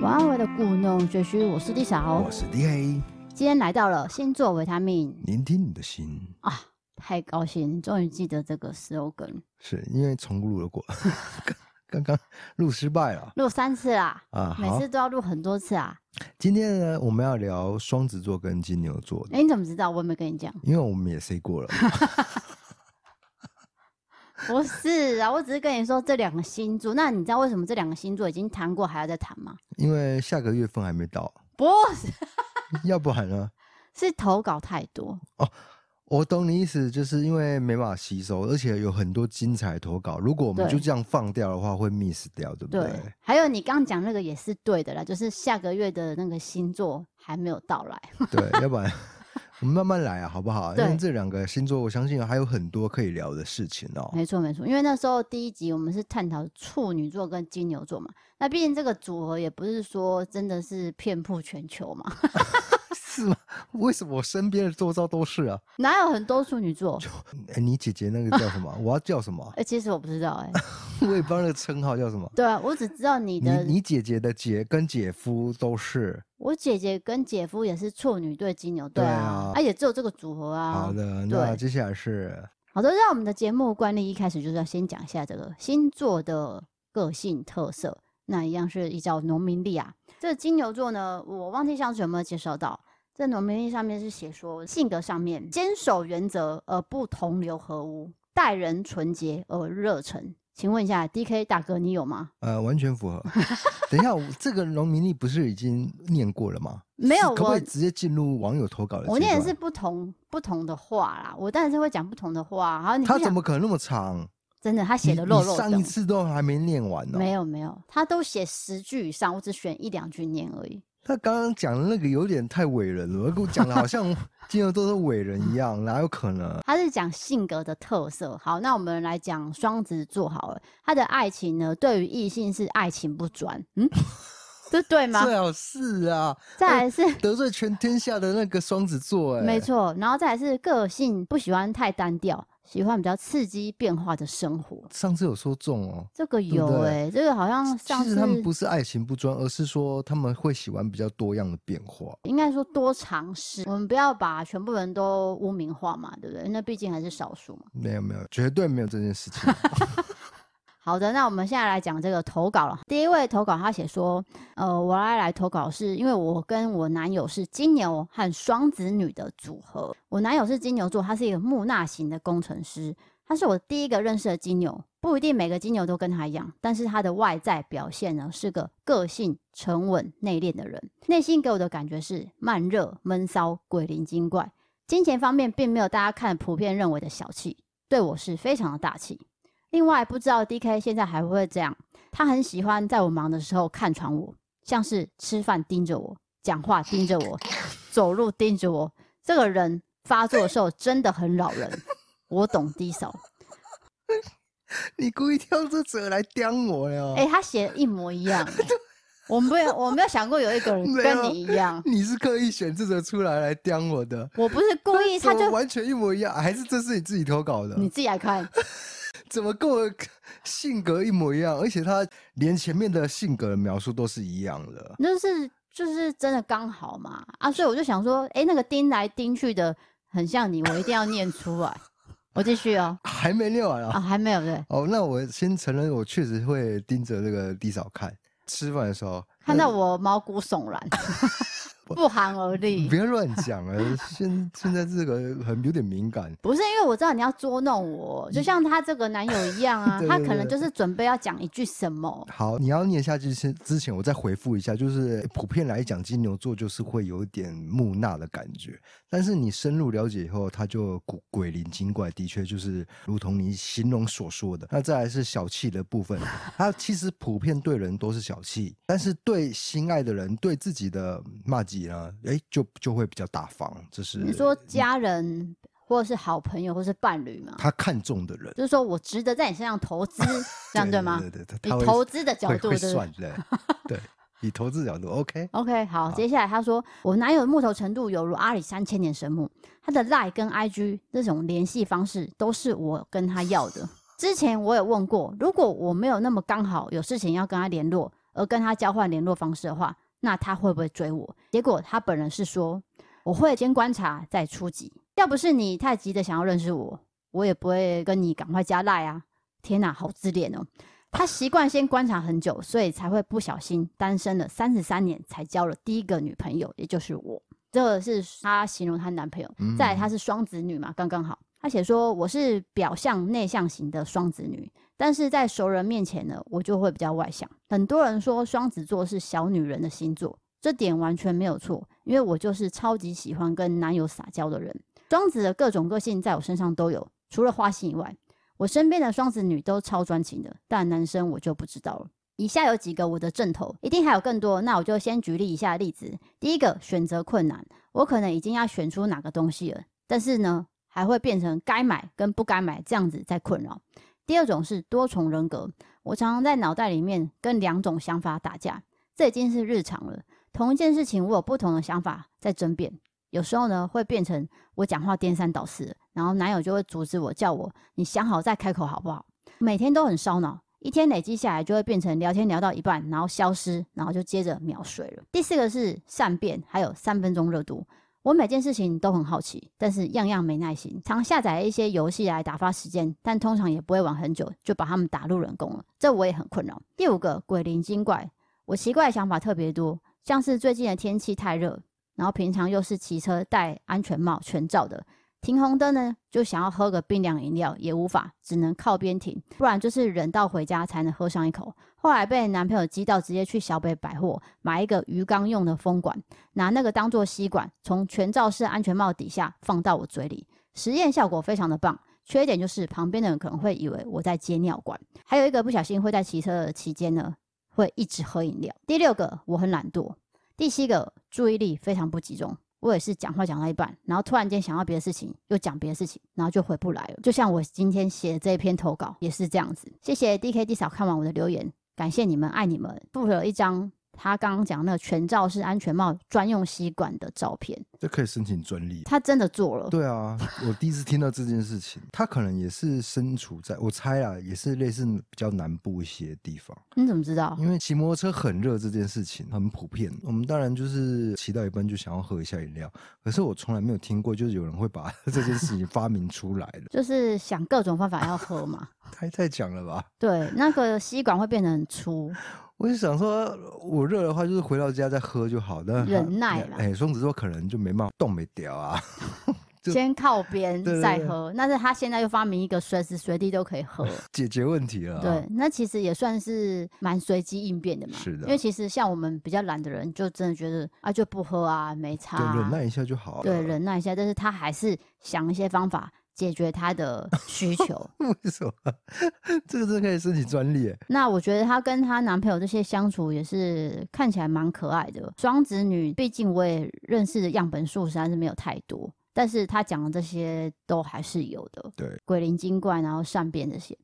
晚安，我的故弄玄虚，我是 Lisa，我是 D A 今天来到了星座维他命，聆听你的心。啊，太高兴，终于记得这个 slogan，是因为重录了过，刚刚录失败了，录三次啦，啊，每次都要录很多次啊。今天呢，我们要聊双子座跟金牛座，哎，你怎么知道？我有没有跟你讲？因为我们也 say 过了。不是啊，我只是跟你说这两个星座。那你知道为什么这两个星座已经谈过还要再谈吗？因为下个月份还没到。不是，要不然呢？是投稿太多哦。我懂你意思，就是因为没办法吸收，而且有很多精彩投稿。如果我们就这样放掉的话，会 miss 掉，对不对？对。还有你刚刚讲那个也是对的啦，就是下个月的那个星座还没有到来。对，要不然。我们慢慢来啊，好不好？因为这两个星座，我相信还有很多可以聊的事情哦。没错，没错。因为那时候第一集我们是探讨处女座跟金牛座嘛，那毕竟这个组合也不是说真的是遍布全球嘛。是吗？为什么我身边的周遭都是啊？哪有很多处女座？哎，你姐姐那个叫什么？我要叫什么？哎，其实我不知道哎。我也不知道那个称号叫什么。对啊，我只知道你的。你你姐姐的姐跟姐夫都是。我姐姐跟姐夫也是处女对金牛对啊，啊，也只有这个组合啊。好的，那接下来是。好的，让我们的节目惯例一开始就是要先讲一下这个星座的个性特色。那一样是依照农民历啊。这个金牛座呢，我忘记上次有没有介绍到。在农民历上面是写说，性格上面坚守原则而不同流合污，待人纯洁而热忱。请问一下，DK 大哥，你有吗？呃，完全符合。等一下，这个农民历不是已经念过了吗？没有，可不可以直接进入网友投稿的？我念的是不同不同的话啦，我当然是会讲不同的话。好，你他怎么可能那么长？真的，他写的肉肉的。上一次都还没念完呢。没有没有，他都写十句以上，我只选一两句念而已。他刚刚讲的那个有点太伟人了，跟我 讲的好像金牛都是伟人一样，哪有可能？他是讲性格的特色。好，那我们来讲双子座好了。他的爱情呢，对于异性是爱情不专，嗯，这对吗？最好是啊。再来是得罪全天下的那个双子座，欸，哎，没错。然后再来是个性不喜欢太单调。喜欢比较刺激变化的生活。上次有说中哦，这个有哎、欸，这个好像上次其实他们不是爱情不专，而是说他们会喜欢比较多样的变化。应该说多尝试，我们不要把全部人都污名化嘛，对不对？那毕竟还是少数嘛。没有没有，绝对没有这件事情。好的，那我们现在来讲这个投稿了。第一位投稿，他写说：“呃，我来来投稿是因为我跟我男友是金牛和双子女的组合。我男友是金牛座，他是一个木讷型的工程师。他是我第一个认识的金牛，不一定每个金牛都跟他一样，但是他的外在表现呢，是个个性沉稳内敛的人，内心给我的感觉是慢热闷骚鬼灵精怪。金钱方面并没有大家看普遍认为的小气，对我是非常的大气。”另外，不知道 DK 现在还会不会这样？他很喜欢在我忙的时候看穿我，像是吃饭盯着我，讲话盯着我，走路盯着我。这个人发作的时候真的很扰人。我懂 D 嫂，你故意挑这者来刁我呀？哎、欸，他写的一模一样。我没有，我没有想过有一个人跟你一样。你是刻意选这则出来来刁我的？我不是故意，他就完全一模一样，还是这是你自己投稿的？你自己来看。怎么跟我性格一模一样？而且他连前面的性格的描述都是一样的，那是就是真的刚好嘛啊！所以我就想说，哎、欸，那个盯来盯去的很像你，我一定要念出来。我继续哦，还没念完啊，啊，还没有对。哦，那我先承认，我确实会盯着那个 D 嫂看，吃饭的时候看到我毛骨悚然。不寒而栗，不要乱讲啊！现现在这个很有点敏感，不是因为我知道你要捉弄我，就像她这个男友一样啊，他可能就是准备要讲一句什么。好，你要念下去之之前，我再回复一下，就是普遍来讲，金牛座就是会有点木讷的感觉，但是你深入了解以后，他就鬼鬼灵精怪，的确就是如同你形容所说的。那再来是小气的部分，他其实普遍对人都是小气，但是对心爱的人，对自己的麻吉。呢，哎，就就会比较大方，这是你说家人或者是好朋友或是伴侣嘛？他看中的人，就是说我值得在你身上投资，这样对吗？对对对，以投资的角度，对算对，对，以投资角度，OK OK，好，好，接下来他说，我男友的木头程度犹如阿里三千年神木，他的 LINE 跟 IG 这种联系方式都是我跟他要的。之前我有问过，如果我没有那么刚好有事情要跟他联络。而跟他交换联络方式的话，那他会不会追我？结果他本人是说，我会先观察再出击。要不是你太急的想要认识我，我也不会跟你赶快加赖啊！天哪，好自恋哦！他习惯先观察很久，所以才会不小心单身了三十三年才交了第一个女朋友，也就是我。这个是他形容她男朋友。再来，她是双子女嘛，刚刚好。他写说我是表象内向型的双子女，但是在熟人面前呢，我就会比较外向。很多人说双子座是小女人的星座，这点完全没有错，因为我就是超级喜欢跟男友撒娇的人。双子的各种个性在我身上都有，除了花心以外，我身边的双子女都超专情的，但男生我就不知道了。以下有几个我的症头，一定还有更多，那我就先举例一下例子。第一个，选择困难，我可能已经要选出哪个东西了，但是呢，还会变成该买跟不该买这样子在困扰。第二种是多重人格，我常常在脑袋里面跟两种想法打架，这已经是日常了。同一件事情，我有不同的想法在争辩。有时候呢，会变成我讲话颠三倒四，然后男友就会阻止我，叫我你想好再开口好不好？每天都很烧脑，一天累积下来就会变成聊天聊到一半，然后消失，然后就接着秒睡了。第四个是善变，还有三分钟热度。我每件事情都很好奇，但是样样没耐心，常下载一些游戏来打发时间，但通常也不会玩很久，就把他们打入冷宫了。这我也很困扰。第五个鬼灵精怪，我奇怪的想法特别多，像是最近的天气太热。然后平常又是骑车戴安全帽全罩的，停红灯呢就想要喝个冰凉饮料也无法，只能靠边停，不然就是忍到回家才能喝上一口。后来被男朋友激到，直接去小北百货买一个鱼缸用的风管，拿那个当做吸管，从全罩式安全帽底下放到我嘴里，实验效果非常的棒。缺点就是旁边的人可能会以为我在接尿管。还有一个不小心会在骑车的期间呢，会一直喝饮料。第六个，我很懒惰。第七个注意力非常不集中，我也是讲话讲到一半，然后突然间想到别的事情，又讲别的事情，然后就回不来了。就像我今天写的这一篇投稿也是这样子。谢谢 DKD 嫂看完我的留言，感谢你们，爱你们，附了一张。他刚刚讲那个全罩式安全帽专用吸管的照片，这可以申请专利。他真的做了。对啊，我第一次听到这件事情。他可能也是身处在，我猜啊，也是类似比较南部一些地方。你怎么知道？因为骑摩托车很热这件事情很普遍。我们当然就是骑到一半就想要喝一下饮料，可是我从来没有听过，就是有人会把 这件事情发明出来的。就是想各种方法要喝嘛。太太讲了吧？对，那个吸管会变得很粗。我就想说，我热的话就是回到家再喝就好。那忍耐了。哎，双子座可能就没办法动没掉啊。先靠边再喝，但是他现在又发明一个随时随地都可以喝，解决问题了。对，那其实也算是蛮随机应变的嘛。是的，因为其实像我们比较懒的人，就真的觉得啊，就不喝啊，没差啊，对，忍耐一下就好了。对，忍耐一下，但是他还是想一些方法。解决他的需求，为什么？这个真的可以申请专利？那我觉得她跟她男朋友这些相处也是看起来蛮可爱的。双子女，毕竟我也认识的样本数实在是没有太多，但是她讲的这些都还是有的。对，鬼灵精怪，然后善变这些。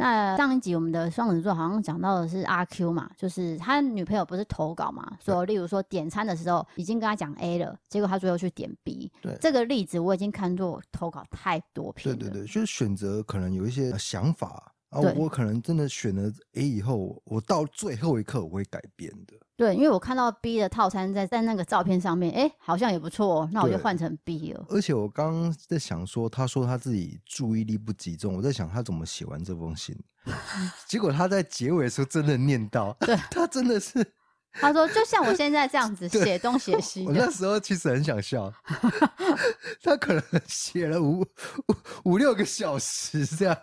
那上一集我们的双子座好像讲到的是阿 Q 嘛，就是他女朋友不是投稿嘛，说例如说点餐的时候已经跟他讲 A 了，结果他最后去点 B。对，这个例子我已经看作投稿太多篇了。对对对，就是选择可能有一些想法啊，我可能真的选了 A 以后，我到最后一刻我会改变的。对，因为我看到 B 的套餐在在那个照片上面，哎，好像也不错哦，那我就换成 B 了。而且我刚刚在想说，他说他自己注意力不集中，我在想他怎么写完这封信，结果他在结尾的时候真的念到，对，他真的是。他说：“就像我现在这样子 写东写西。”我那时候其实很想笑，他可能写了五五五六个小时这样，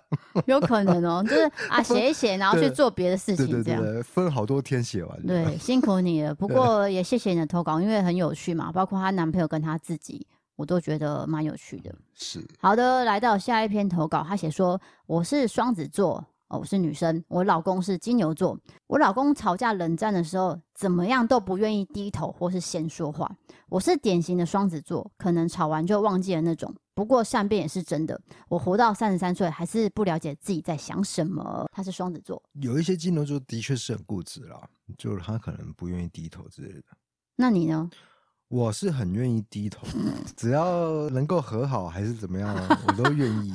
有可能哦，就是 啊写一写，然后去做别的事情，这样分好多天写完。对，辛苦你了。不过也谢谢你的投稿，因为很有趣嘛，包括她男朋友跟她自己，我都觉得蛮有趣的。是好的，来到下一篇投稿，他写说：“我是双子座。”哦，我是女生，我老公是金牛座。我老公吵架冷战的时候，怎么样都不愿意低头或是先说话。我是典型的双子座，可能吵完就忘记了那种。不过善变也是真的。我活到三十三岁，还是不了解自己在想什么。他是双子座，有一些金牛座的确是很固执啦，就是他可能不愿意低头之类的。那你呢？我是很愿意低头，只要能够和好还是怎么样，我都愿意。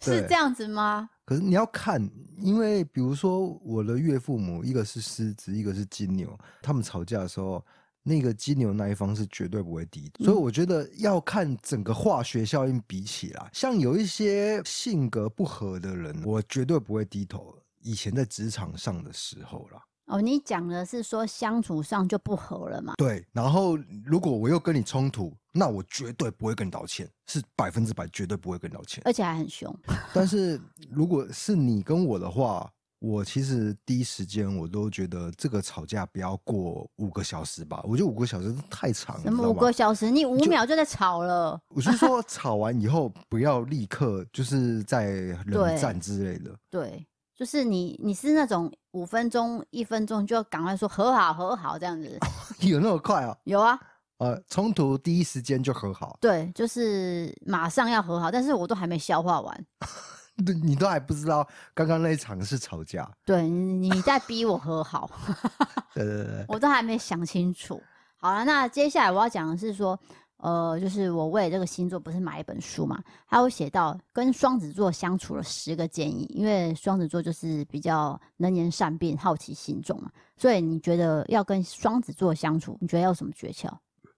是这样子吗？可是你要看，因为比如说我的岳父母，一个是狮子，一个是金牛，他们吵架的时候，那个金牛那一方是绝对不会低头。所以我觉得要看整个化学效应比起来，像有一些性格不合的人，我绝对不会低头。以前在职场上的时候啦。哦，你讲的是说相处上就不合了嘛？对，然后如果我又跟你冲突，那我绝对不会跟你道歉，是百分之百绝对不会跟你道歉，而且还很凶。但是如果是你跟我的话，我其实第一时间我都觉得这个吵架不要过五个小时吧，我觉得五个小时太长了。什么五个小时？你五秒就在吵了。我是说 吵完以后不要立刻就是在冷战之类的。对。对就是你，你是那种五分钟、一分钟就要赶快说和好、和好这样子，有那么快啊？有啊，呃，冲突第一时间就和好，对，就是马上要和好，但是我都还没消化完，你都还不知道刚刚那一场是吵架，对，你在逼我和好，对对对，我都还没想清楚。好了，那接下来我要讲的是说。呃，就是我为这个星座不是买一本书嘛，还有写到跟双子座相处的十个建议，因为双子座就是比较能言善辩、好奇心重嘛，所以你觉得要跟双子座相处，你觉得要有什么诀窍？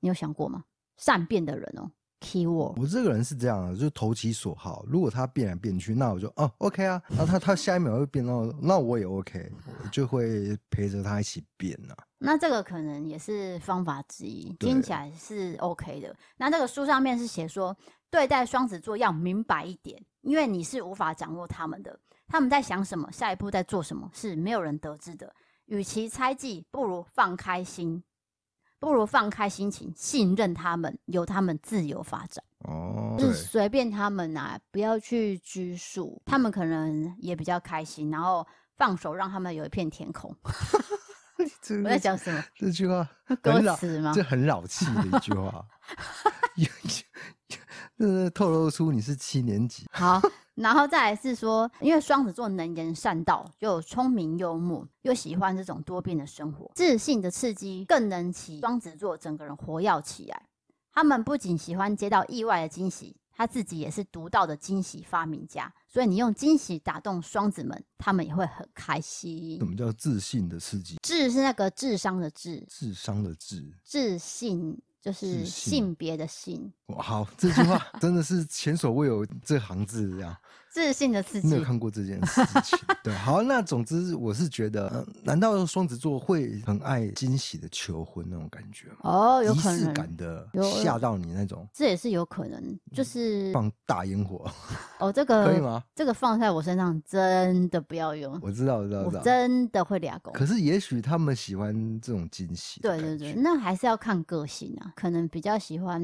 你有想过吗？善变的人哦。Keyword，我这个人是这样的，就是投其所好。如果他变来变去，那我就哦，OK 啊。然后他他下一秒会变到，那我也 OK，我就会陪着他一起变啊。那这个可能也是方法之一，听起来是 OK 的。那这个书上面是写说，对待双子座要明白一点，因为你是无法掌握他们的，他们在想什么，下一步在做什么，是没有人得知的。与其猜忌，不如放开心。不如放开心情，信任他们，由他们自由发展。哦，就是随便他们啊，不要去拘束他们，可能也比较开心。然后放手，让他们有一片天空。我在讲什么？这句话 歌词吗？这很老气的一句话。这透露出你是七年级。好。然后再来是说，因为双子座能言善道，又聪明幽默，又喜欢这种多变的生活，自信的刺激更能起双子座整个人活跃起来。他们不仅喜欢接到意外的惊喜，他自己也是独到的惊喜发明家。所以你用惊喜打动双子们，他们也会很开心。什么叫自信的刺激？智是那个智商的智，智商的智，自信。就是性别的性，哇，好，这句话 真的是前所未有这行字这样。自信的刺激，没有看过这件事情。对，好，那总之我是觉得，呃、难道双子座会很爱惊喜的求婚那种感觉吗？哦，有可能，仪式感的吓到你那种，这也是有可能，就是放大烟火。哦，这个可以吗？这个放在我身上真的不要用。我知道，我知道，我真的会俩狗。可是也许他们喜欢这种惊喜。对对对，那还是要看个性啊。可能比较喜欢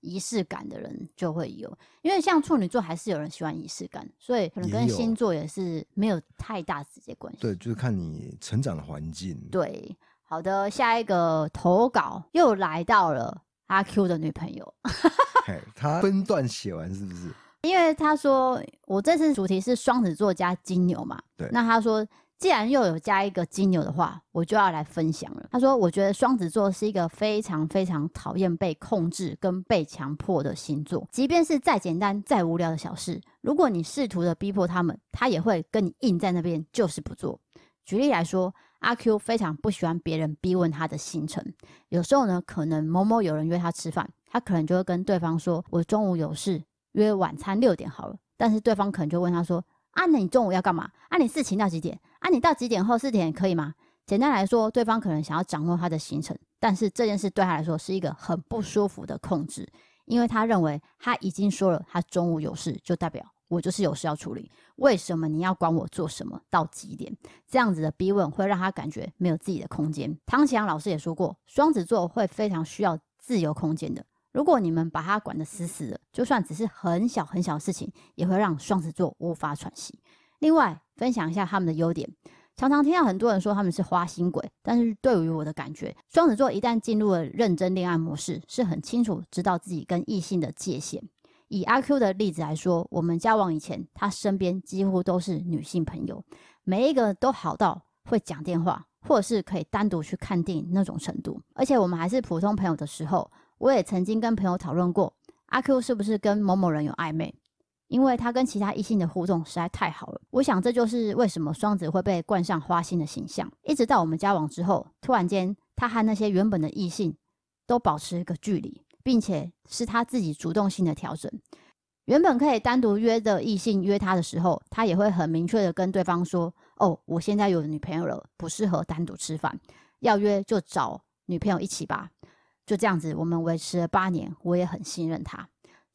仪式感的人就会有，因为像处女座还是有人喜欢仪式感。所以可能跟星座也是没有太大直接关系。对，就是看你成长的环境。对，好的，下一个投稿又来到了阿 Q 的女朋友。嘿，他分段写完是不是？因为他说我这次主题是双子座加金牛嘛。对。那他说。既然又有加一个金牛的话，我就要来分享了。他说：“我觉得双子座是一个非常非常讨厌被控制跟被强迫的星座。即便是再简单再无聊的小事，如果你试图的逼迫他们，他也会跟你硬在那边，就是不做。举例来说，阿 Q 非常不喜欢别人逼问他的行程。有时候呢，可能某某有人约他吃饭，他可能就会跟对方说：‘我中午有事，约晚餐六点好了。’但是对方可能就问他说。”啊，那你中午要干嘛？啊，你事情到几点？啊，你到几点后四点可以吗？简单来说，对方可能想要掌握他的行程，但是这件事对他来说是一个很不舒服的控制，因为他认为他已经说了他中午有事，就代表我就是有事要处理。为什么你要管我做什么？到几点？这样子的逼问会让他感觉没有自己的空间。汤启阳老师也说过，双子座会非常需要自由空间的。如果你们把他管得死死的，就算只是很小很小的事情，也会让双子座无法喘息。另外，分享一下他们的优点。常常听到很多人说他们是花心鬼，但是对于我的感觉，双子座一旦进入了认真恋爱模式，是很清楚知道自己跟异性的界限。以阿 Q 的例子来说，我们交往以前，他身边几乎都是女性朋友，每一个都好到会讲电话，或者是可以单独去看电影那种程度。而且我们还是普通朋友的时候。我也曾经跟朋友讨论过，阿 Q 是不是跟某某人有暧昧？因为他跟其他异性的互动实在太好了。我想这就是为什么双子会被冠上花心的形象。一直到我们交往之后，突然间他和那些原本的异性都保持一个距离，并且是他自己主动性的调整。原本可以单独约的异性约他的时候，他也会很明确的跟对方说：“哦，我现在有女朋友了，不适合单独吃饭，要约就找女朋友一起吧。”就这样子，我们维持了八年，我也很信任他。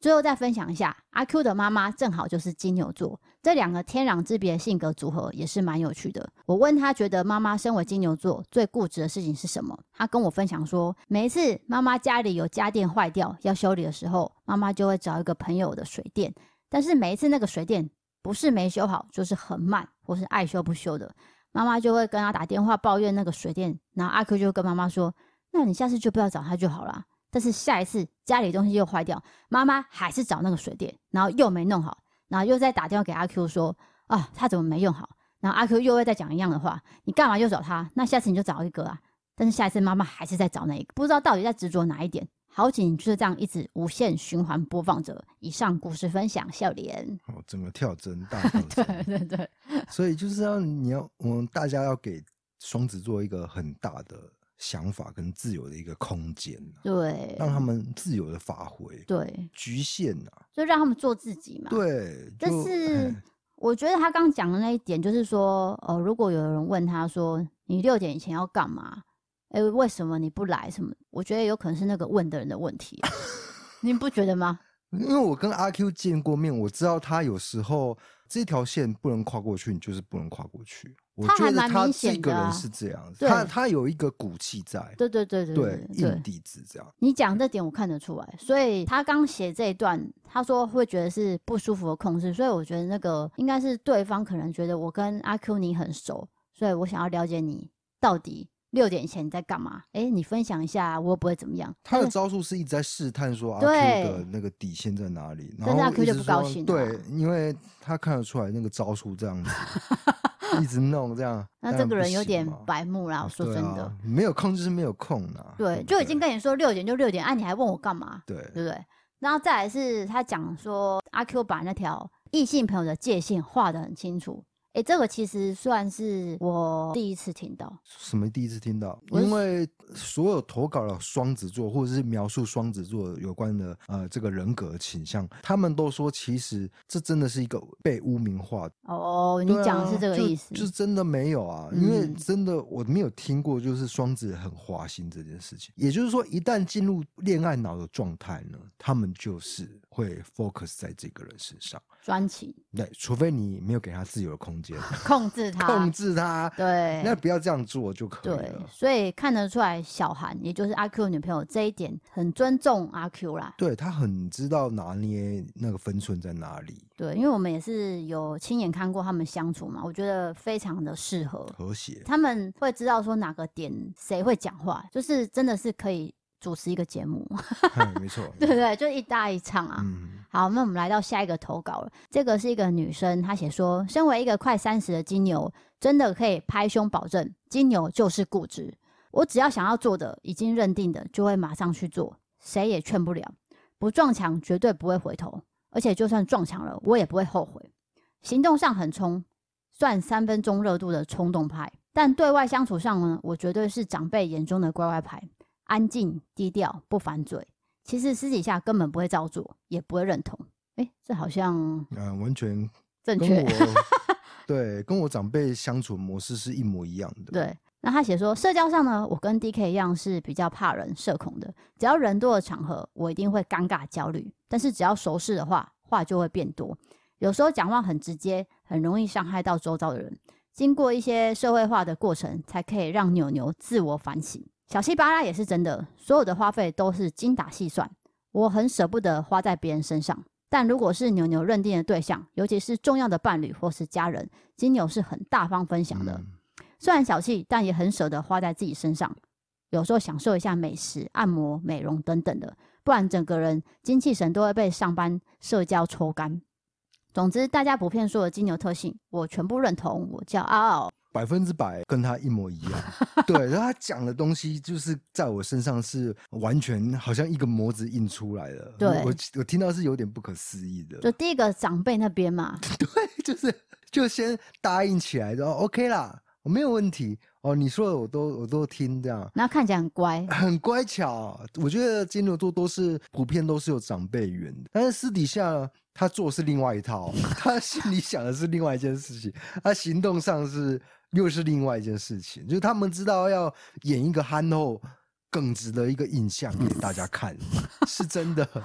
最后再分享一下，阿 Q 的妈妈正好就是金牛座，这两个天壤之别的性格组合也是蛮有趣的。我问他觉得妈妈身为金牛座最固执的事情是什么，他跟我分享说，每一次妈妈家里有家电坏掉要修理的时候，妈妈就会找一个朋友的水电，但是每一次那个水电不是没修好，就是很慢或是爱修不修的，妈妈就会跟他打电话抱怨那个水电，然后阿 Q 就跟妈妈说，那你下次就不要找他就好了。但是下一次家里东西又坏掉，妈妈还是找那个水电，然后又没弄好，然后又再打电话给阿 Q 说啊，他怎么没用好？然后阿 Q 又会再讲一样的话，你干嘛又找他？那下次你就找一个啊。但是下一次妈妈还是在找那一个，不知道到底在执着哪一点。好景就是这样一直无限循环播放着。以上故事分享，笑脸。哦，整个跳针大 跳针，对对对。所以就是要你要我们大家要给双子座一个很大的。想法跟自由的一个空间，对，让他们自由的发挥，对，局限呐，就让他们做自己嘛，对。但是我觉得他刚讲的那一点，就是说，呃，如果有人问他说，你六点以前要干嘛？哎，为什么你不来？什么？我觉得有可能是那个问的人的问题，你不觉得吗？因为我跟阿 Q 见过面，我知道他有时候这条线不能跨过去，你就是不能跨过去。我觉得他这个人是这样子，他他有一个骨气在，对对对对对，硬底子这样。你讲这点我看得出来，所以他刚写这一段，他说会觉得是不舒服的控制，所以我觉得那个应该是对方可能觉得我跟阿 Q 你很熟，所以我想要了解你到底六点前你在干嘛？哎，你分享一下，我又不会怎么样。他的招数是一直在试探说阿 Q 的那个底线在哪里，然后阿 Q 就不高兴。对，因为他看得出来那个招数这样子。一直弄这样，那这个人有点白目啦。我说真的，没有空就是没有空啦。对，就已经跟你说六点就六点，啊，你还问我干嘛？对，对不对？然后再来是他讲说，阿 Q 把那条异性朋友的界限画得很清楚。哎，这个其实算是我第一次听到。什么第一次听到？因为所有投稿的双子座，或者是描述双子座有关的呃这个人格倾向，他们都说其实这真的是一个被污名化。哦，你讲的是这个意思？就，就是真的没有啊，因为真的我没有听过，就是双子很花心这件事情。也就是说，一旦进入恋爱脑的状态呢，他们就是会 focus 在这个人身上。专情，对，除非你没有给他自由的空间，控制他，控制他，对，那不要这样做就可以了。对，所以看得出来，小韩也就是阿 Q 女朋友这一点很尊重阿 Q 啦。对，他很知道拿捏那个分寸在哪里。对，因为我们也是有亲眼看过他们相处嘛，我觉得非常的适合和谐。他们会知道说哪个点谁会讲话，就是真的是可以。主持一个节目，没错，对不对？就一搭一唱啊。嗯、好，那我们来到下一个投稿了。这个是一个女生，她写说：身为一个快三十的金牛，真的可以拍胸保证，金牛就是固执。我只要想要做的，已经认定的，就会马上去做，谁也劝不了。不撞墙，绝对不会回头。而且就算撞墙了，我也不会后悔。行动上很冲，算三分钟热度的冲动派。但对外相处上呢，我绝对是长辈眼中的乖乖牌。安静低调，不反嘴，其实私底下根本不会照做，也不会认同。哎，这好像嗯，完全 正确。对，跟我长辈相处模式是一模一样的。对，那他写说，社交上呢，我跟 DK 一样是比较怕人、社恐的。只要人多的场合，我一定会尴尬、焦虑。但是只要熟识的话，话就会变多。有时候讲话很直接，很容易伤害到周遭的人。经过一些社会化的过程，才可以让牛牛自我反省。小气巴拉也是真的，所有的花费都是精打细算，我很舍不得花在别人身上。但如果是牛牛认定的对象，尤其是重要的伴侣或是家人，金牛是很大方分享的。嗯、虽然小气，但也很舍得花在自己身上。有时候享受一下美食、按摩、美容等等的，不然整个人精气神都会被上班社交抽干。总之，大家普遍说的金牛特性，我全部认同，我骄傲。百分之百跟他一模一样。对，然后他讲的东西就是在我身上是完全好像一个模子印出来的。对，我我听到是有点不可思议的。就第一个长辈那边嘛，对，就是就先答应起来，然后 OK 啦，我没有问题。哦，你说的我都我都听这样，然后看起来很乖，很乖巧。我觉得金牛座都是普遍都是有长辈缘的，但是私底下他做是另外一套，他心里想的是另外一件事情，他行动上是又是另外一件事情。就是他们知道要演一个憨厚耿直的一个印象给大家看，是真的。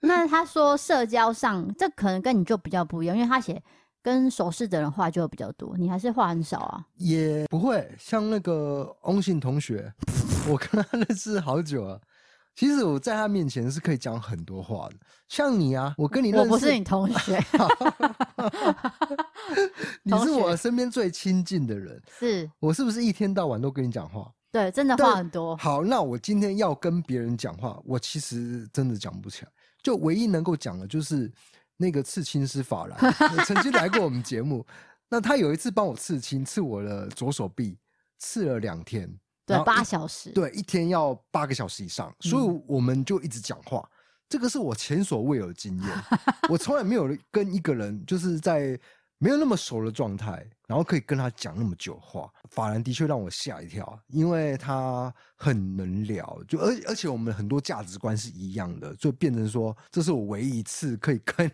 那他说社交上，这可能跟你就比较不一样，因为他写。跟熟识的人话就比较多，你还是话很少啊？也不会像那个翁信同学，我跟他认识好久了。其实我在他面前是可以讲很多话的。像你啊，我跟你认识，我不是你同学，你是我身边最亲近的人。是我是不是一天到晚都跟你讲话？对，真的话很多。好，那我今天要跟别人讲话，我其实真的讲不起来。就唯一能够讲的就是。那个刺青师法兰 曾经来过我们节目，那他有一次帮我刺青，刺我的左手臂，刺了两天，对，八小时，对，一天要八个小时以上，所以我们就一直讲话，嗯、这个是我前所未有的经验，我从来没有跟一个人就是在。没有那么熟的状态，然后可以跟他讲那么久话，法兰的确让我吓一跳，因为他很能聊，就而而且我们很多价值观是一样的，就变成说这是我唯一一次可以跟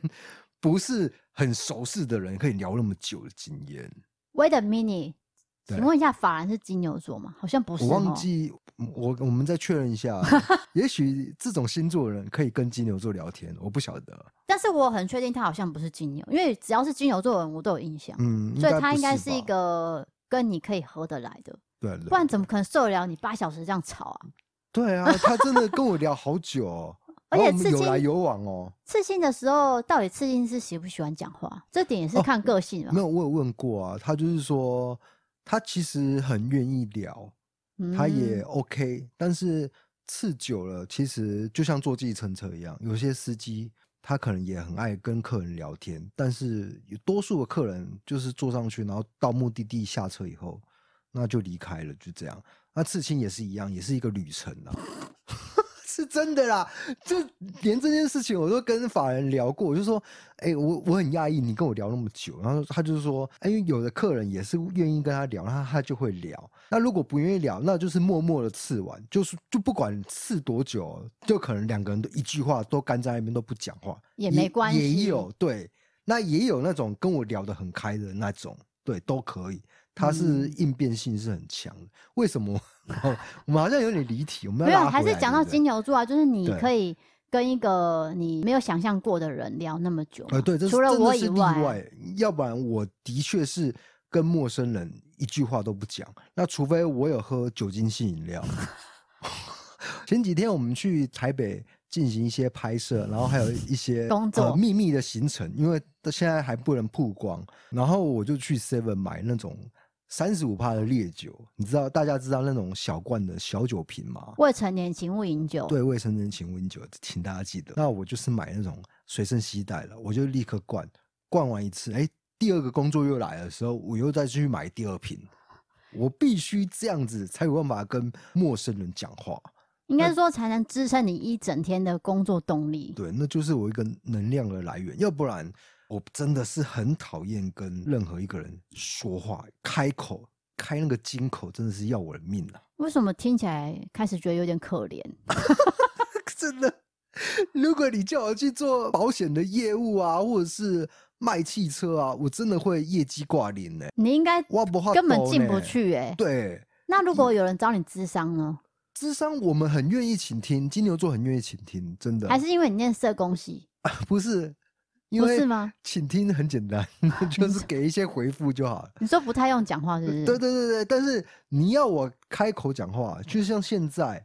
不是很熟悉的人可以聊那么久的经验。Wait a minute。请问一下，法兰是金牛座吗？好像不是。我忘记，我我们再确认一下。也许这种星座的人可以跟金牛座聊天，我不晓得。但是我很确定他好像不是金牛，因为只要是金牛座的人，我都有印象。嗯，所以他应该是一个跟你可以合得来的。对，不然怎么可能受得了你八小时这样吵啊？对啊，他真的跟我聊好久哦，而且刺青有来有往哦。刺青的时候，到底刺青是喜不喜欢讲话？这点也是看个性啊。没有，我有问过啊，他就是说。他其实很愿意聊，他也 OK，嗯，但是次久了，其实就像坐计程车一样，有些司机他可能也很爱跟客人聊天，但是有多数的客人就是坐上去，然后到目的地下车以后，那就离开了，就这样。那刺青也是一样，也是一个旅程啊。是真的啦，就连这件事情我都跟法人聊过，我就说，哎、欸，我我很讶异你跟我聊那么久，然后他就是说，哎、欸，有的客人也是愿意跟他聊，他他就会聊。那如果不愿意聊，那就是默默的刺完，就是就不管刺多久，就可能两个人都一句话都干在那边都不讲话，也没关系。也有对，那也有那种跟我聊得很开的那种，对，都可以。他是应变性是很强的，为什么？我们好像有点离题，我们没有，还是讲到金牛座啊，就是你可以跟一个你没有想象过的人聊那么久。呃，对，这除了我以外，要不然我的确是跟陌生人一句话都不讲。那除非我有喝酒精性饮料。前几天我们去台北进行一些拍摄，然后还有一些工作、呃、秘密的行程，因为现在还不能曝光。然后我就去 Seven 买那种。三十五帕的烈酒，你知道大家知道那种小罐的小酒瓶吗？未成年请勿饮酒。对，未成年请勿饮酒，请大家记得。那我就是买那种随身携带了，我就立刻灌，灌完一次，哎、欸，第二个工作又来的时候，我又再去买第二瓶。我必须这样子才有办法跟陌生人讲话，应该说才能支撑你一整天的工作动力。对，那就是我一个能量的来源，要不然。我真的是很讨厌跟任何一个人说话，开口开那个金口，真的是要我的命啊！为什么听起来开始觉得有点可怜？真的，如果你叫我去做保险的业务啊，或者是卖汽车啊，我真的会业绩挂零呢。你应该根本进不去哎。对，那如果有人找你智商呢？智商我们很愿意倾听，金牛座很愿意倾听，真的。还是因为你念社工系？不是。因为请听很简单，就是给一些回复就好了。你说不太用讲话是不是？对对对对，但是你要我开口讲话，就像现在，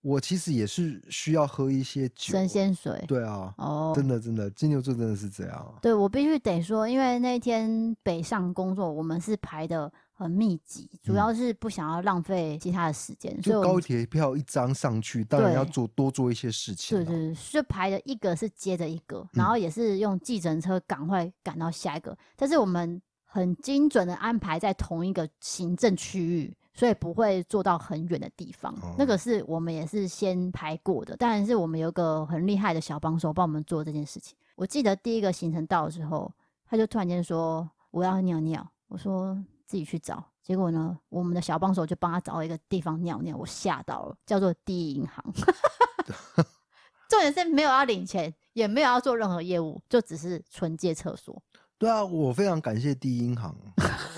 我其实也是需要喝一些酒，神仙水。对啊，哦，真的真的，金牛座真的是这样。对，我必须得说，因为那天北上工作，我们是排的。很密集，主要是不想要浪费其他的时间，所以高铁票一张上去，当然要做多做一些事情。对对，就排的一个是接着一个，然后也是用计程车赶快赶到下一个。但是我们很精准的安排在同一个行政区域，所以不会坐到很远的地方。哦、那个是我们也是先排过的，当然是我们有个很厉害的小帮手帮我们做这件事情。我记得第一个行程到的时候，他就突然间说我要尿尿，我说自己去找。结果呢，我们的小帮手就帮他找了一个地方尿尿，我吓到了，叫做第一银行。重点是没有要领钱，也没有要做任何业务，就只是纯借厕所。对啊，我非常感谢第一银行，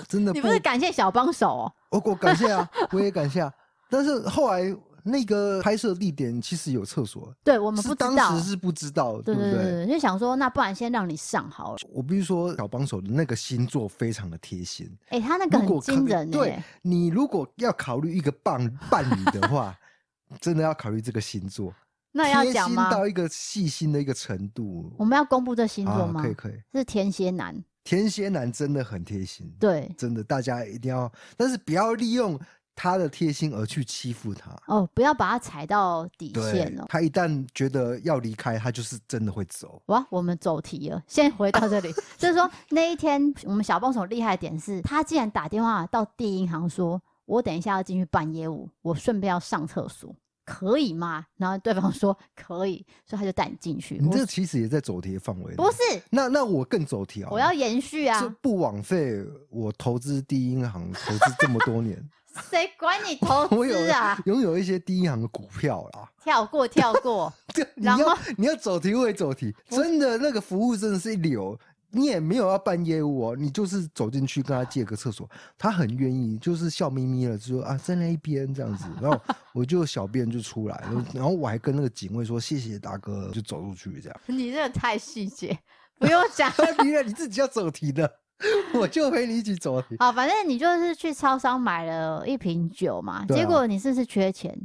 真的。你不是感谢小帮手哦？我我感谢啊，我也感谢啊。但是后来那个拍摄地点其实有厕所，对我们不知道，当时是不知道，对不对？对对对，就想说，那不然先让你上好了。我必须说，小帮手的那个星座非常的贴心。哎、欸，他那个很惊人、欸。对，你如果要考虑一个伴伴侣的话，真的要考虑这个星座。那要讲吗？到一个细心的一个程度。我们要公布这星座吗？啊、可以可以，是天蝎男。天蝎男真的很贴心，对，真的大家一定要，但是不要利用他的贴心而去欺负他哦，不要把他踩到底线哦。他一旦觉得要离开，他就是真的会走。哇，我们走题了，先回到这里，就是说那一天我们小帮手厉害的点是，他竟然打电话到第一银行说，我等一下要进去办业务，我顺便要上厕所。可以吗？然后对方说可以，所以他就带你进去。你这其实也在走题的范围。不是，那那我更走题啊！我要延续啊！不枉费我投资第一银行投资这么多年。谁管你投资啊？拥有一些第一行的股票啦。跳过，跳过。你要你要走题会走题，真的那个服务真的是一流。你也没有要办业务哦，你就是走进去跟他借个厕所，他很愿意，就是笑眯眯的就说啊，在那一边这样子，然后 我就小便就出来，然后我还跟那个警卫说谢谢大哥，就走出去这样。你这个太细节，不用讲，你你自己要走题的，我就陪你一起走。好，反正你就是去超商买了一瓶酒嘛，结果你是不是缺钱？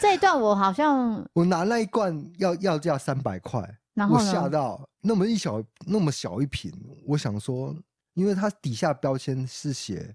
这一段我好像 我拿那一罐要要价三百块。然后我吓到那么一小那么小一瓶，我想说，因为它底下标签是写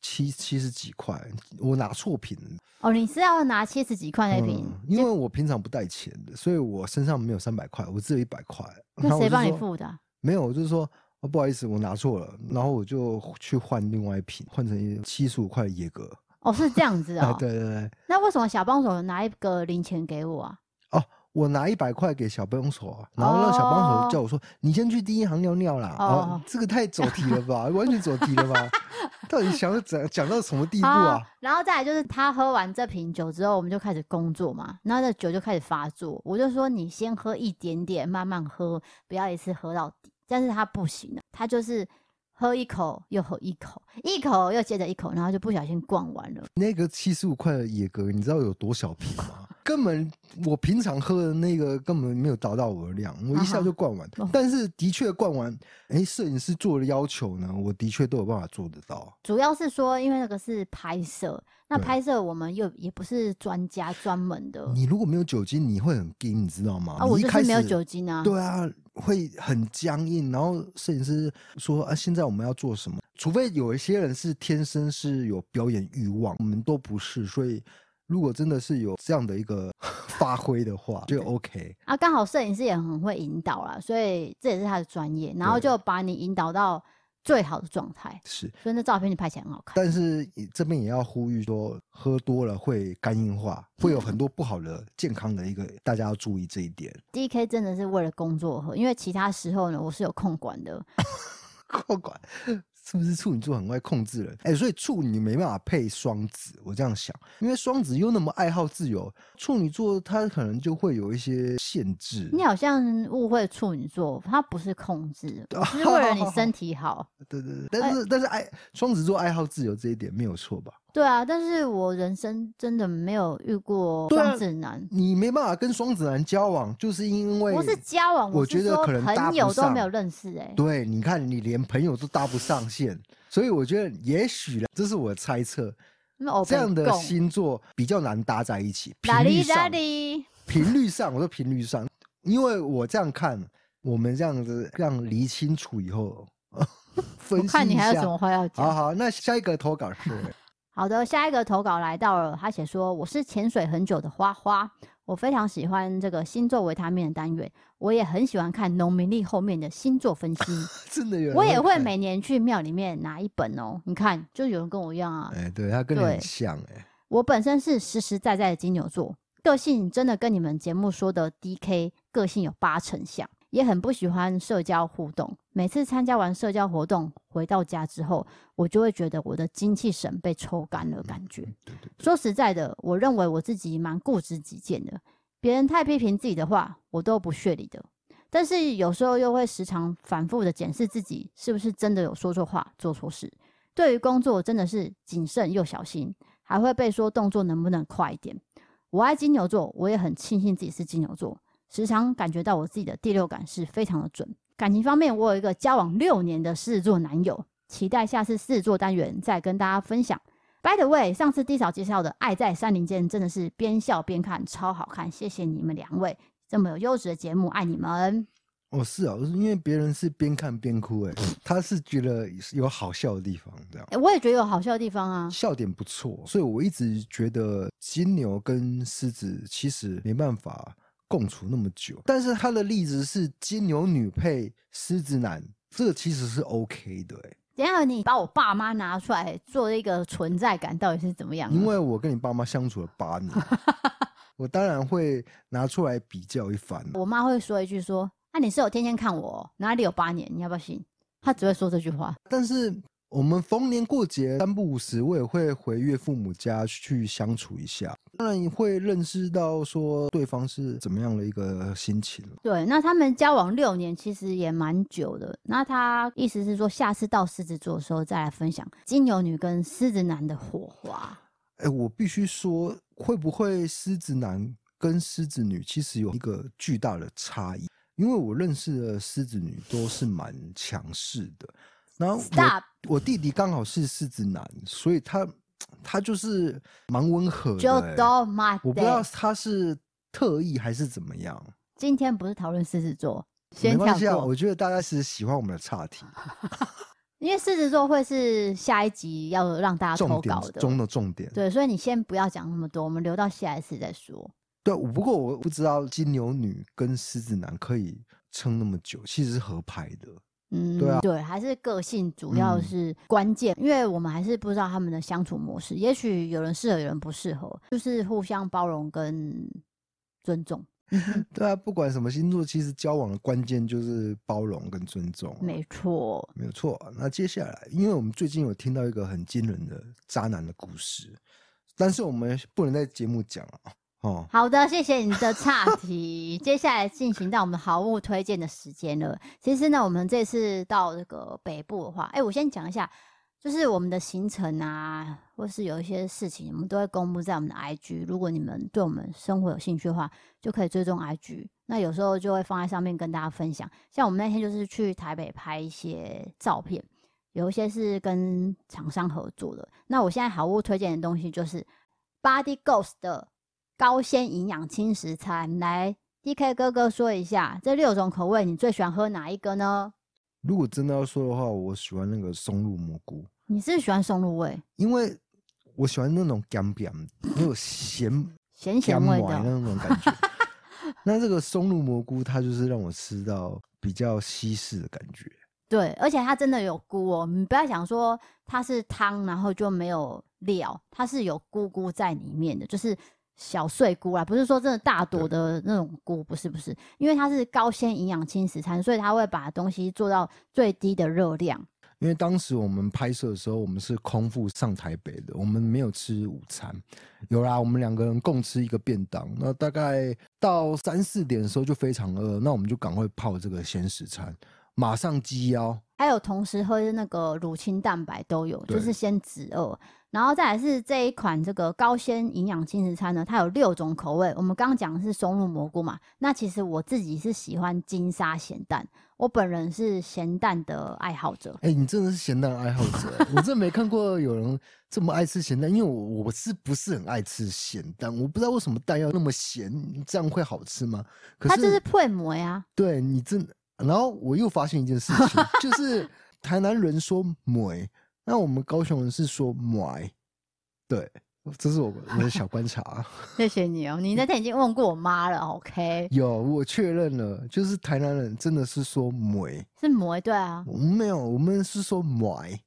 七七十几块，我拿错瓶。哦，你是要拿七十几块那瓶？嗯，因为我平常不带钱的，所以我身上没有三百块，我只有一百块。那谁帮你付的？没有，我就是说，哦，不好意思，我拿错了，然后我就去换另外一瓶，换成七十五块的野格。哦，是这样子 啊？对对对。那为什么小帮手拿一个零钱给我啊？哦。我拿一百块给小帮手，然后让小帮手叫我说：“ oh. 你先去第一行尿尿啦。Oh. ”哦，这个太走题了吧，完全走题了吧？到底想要讲讲到什么地步啊？Oh. 然后再来就是他喝完这瓶酒之后，我们就开始工作嘛，然后这酒就开始发作。我就说你先喝一点点，慢慢喝，不要一次喝到底。但是他不行了，他就是。喝一口又喝一口，一口又接着一口，然后就不小心逛完了。那个七十五块的野格，你知道有多小瓶吗？根本我平常喝的那个根本没有达到我的量，我一下就灌完。啊、但是的确灌完，哎，摄影师做的要求呢，我的确都有办法做得到。主要是说，因为那个是拍摄，那拍摄我们又也不是专家专门的。你如果没有酒精，你会很惊，你知道吗？啊，我就是没有酒精啊。对啊。会很僵硬，然后摄影师说啊，现在我们要做什么？除非有一些人是天生是有表演欲望，我们都不是，所以如果真的是有这样的一个 发挥的话，就 OK 啊。刚好摄影师也很会引导啦，所以这也是他的专业，然后就把你引导到。最好的状态是，所以那照片就拍起来很好看。但是这边也要呼吁说，喝多了会肝硬化，会有很多不好的健康的一个，大家要注意这一点。DK 真的是为了工作喝，因为其他时候呢，我是有控管的。控管。是不是处女座很会控制人？哎、欸，所以处女没办法配双子，我这样想，因为双子又那么爱好自由，处女座他可能就会有一些限制。你好像误会处女座，他不是控制，是为了你身体好。对对对，但是、欸、但是爱双子座爱好自由这一点没有错吧？对啊，但是我人生真的没有遇过双子男。啊、你没办法跟双子男交往，就是因为不是交往，我觉得可能朋友都没有认识哎、欸。对，你看你连朋友都搭不上 线，所以我觉得也许这是我的猜测。这样的星座比较难搭在一起，频率上，频率上，我说频率上，因为我这样看，我们这样子这样理清楚以后，分析一下。我看你还有什么话要讲？好好，那下一个投稿是。好的，下一个投稿来到了，他写说：“我是潜水很久的花花，我非常喜欢这个星座维他命的单元，我也很喜欢看农民历后面的星座分析。真的有，我也会每年去庙里面拿一本哦。你看，就有人跟我一样啊。哎，对他跟你很像哎。我本身是实实在在的金牛座，个性真的跟你们节目说的 DK 个性有八成像。”也很不喜欢社交互动，每次参加完社交活动回到家之后，我就会觉得我的精气神被抽干了，感觉。说实在的，我认为我自己蛮固执己见的，别人太批评自己的话，我都不屑理的。但是有时候又会时常反复的检视自己，是不是真的有说错话、做错事。对于工作真的是谨慎又小心，还会被说动作能不能快一点。我爱金牛座，我也很庆幸自己是金牛座。时常感觉到我自己的第六感是非常的准。感情方面，我有一个交往六年的狮子座男友，期待下次狮子座单元再跟大家分享。By the way，上次 D 嫂介绍的《爱在山林间》真的是边笑边看，超好看。谢谢你们两位这么有优质的节目，爱你们。哦，是啊，因为别人是边看边哭，哎，他是觉得有好笑的地方，这样。哎，我也觉得有好笑的地方啊，笑点不错，所以我一直觉得金牛跟狮子其实没办法。共处那么久，但是他的例子是金牛女配狮子男，这个其实是 OK 的。哎，等下你把我爸妈拿出来做一个存在感，到底是怎么样？因为我跟你爸妈相处了八年，我当然会拿出来比较一番。我妈会说一句说：“啊，你是有天天看我，哪里有八年？你要不要信？”她只会说这句话。但是我们逢年过节三不五时，我也会回岳父母家去相处一下。当然你会认识到说对方是怎么样的一个心情。对，那他们交往六年，其实也蛮久的。那他意思是说，下次到狮子座的时候再来分享金牛女跟狮子男的火花。哎，我必须说，会不会狮子男跟狮子女其实有一个巨大的差异？因为我认识的狮子女都是蛮强势的。然后我 Stop. 我弟弟刚好是狮子男，所以他。他就是蛮温和的、欸，就我不知道他是特意还是怎么样。今天不是讨论狮子座，没关系啊。我觉得大家是喜欢我们的岔题，因为狮子座会是下一集要让大家投稿的中的重点。对，所以你先不要讲那么多，我们留到下一次再说。对，不过我不知道金牛女跟狮子男可以撑那么久，其实是合拍的。嗯，对啊，对，还是个性主要是关键，嗯，因为我们还是不知道他们的相处模式，也许有人适合，有人不适合，就是互相包容跟尊重。对啊，不管什么星座，其实交往的关键就是包容跟尊重。没错，没有错。那接下来，因为我们最近有听到一个很惊人的渣男的故事，但是我们不能在节目讲啊。哦，好的，谢谢你的岔题。接下来进行到我们好物推荐的时间了。其实呢，我们这次到这个北部的话，哎，我先讲一下，就是我们的行程啊，或是有一些事情，我们都会公布在我们的 IG。如果你们对我们生活有兴趣的话，就可以追踪 IG。那有时候就会放在上面跟大家分享。像我们那天就是去台北拍一些照片，有一些是跟厂商合作的。那我现在好物推荐的东西就是 Body Ghost 的。高纤营养轻食餐，来，DK 哥哥说一下这六种口味，你最喜欢喝哪一个呢？如果真的要说的话，我喜欢那个松露蘑菇。你是，是喜欢松露味？因为我喜欢那种咸咸，那种咸咸咸味的那种感觉。那这个松露蘑菇，它就是让我吃到比较西式的感觉。对，而且它真的有菇哦，你不要想说它是汤，然后就没有料，它是有菇菇在里面的，就是。小碎菇啦，不是说真的大朵的那种菇，不是不是，因为它是高纤营养轻食餐，所以它会把东西做到最低的热量。因为当时我们拍摄的时候，我们是空腹上台北的，我们没有吃午餐，有啦，我们两个人共吃一个便当。那大概到三四点的时候就非常饿，那我们就赶快泡这个鲜食餐，马上鸡腰，还有同时喝那个乳清蛋白都有，就是先止饿。然后再来是这一款这个高纤营养轻食餐呢，它有六种口味。我们刚刚讲的是松露蘑菇嘛，那其实我自己是喜欢金沙咸蛋，我本人是咸蛋的爱好者。哎、欸，你真的是咸蛋爱好者？我真没看过有人这么爱吃咸蛋，因为我我是不是很爱吃咸蛋？我不知道为什么蛋要那么咸，这样会好吃吗？可是它就是配馍呀。对你真，然后我又发现一件事情，就是台南人说馍。那我们高雄人是说“买”，对，这是我我的小观察。谢谢你哦，你那天已经问过我妈了，OK？有，我确认了，就是台南人真的是说“梅”，是“梅”对啊。我们没有，我们是说“梅”，“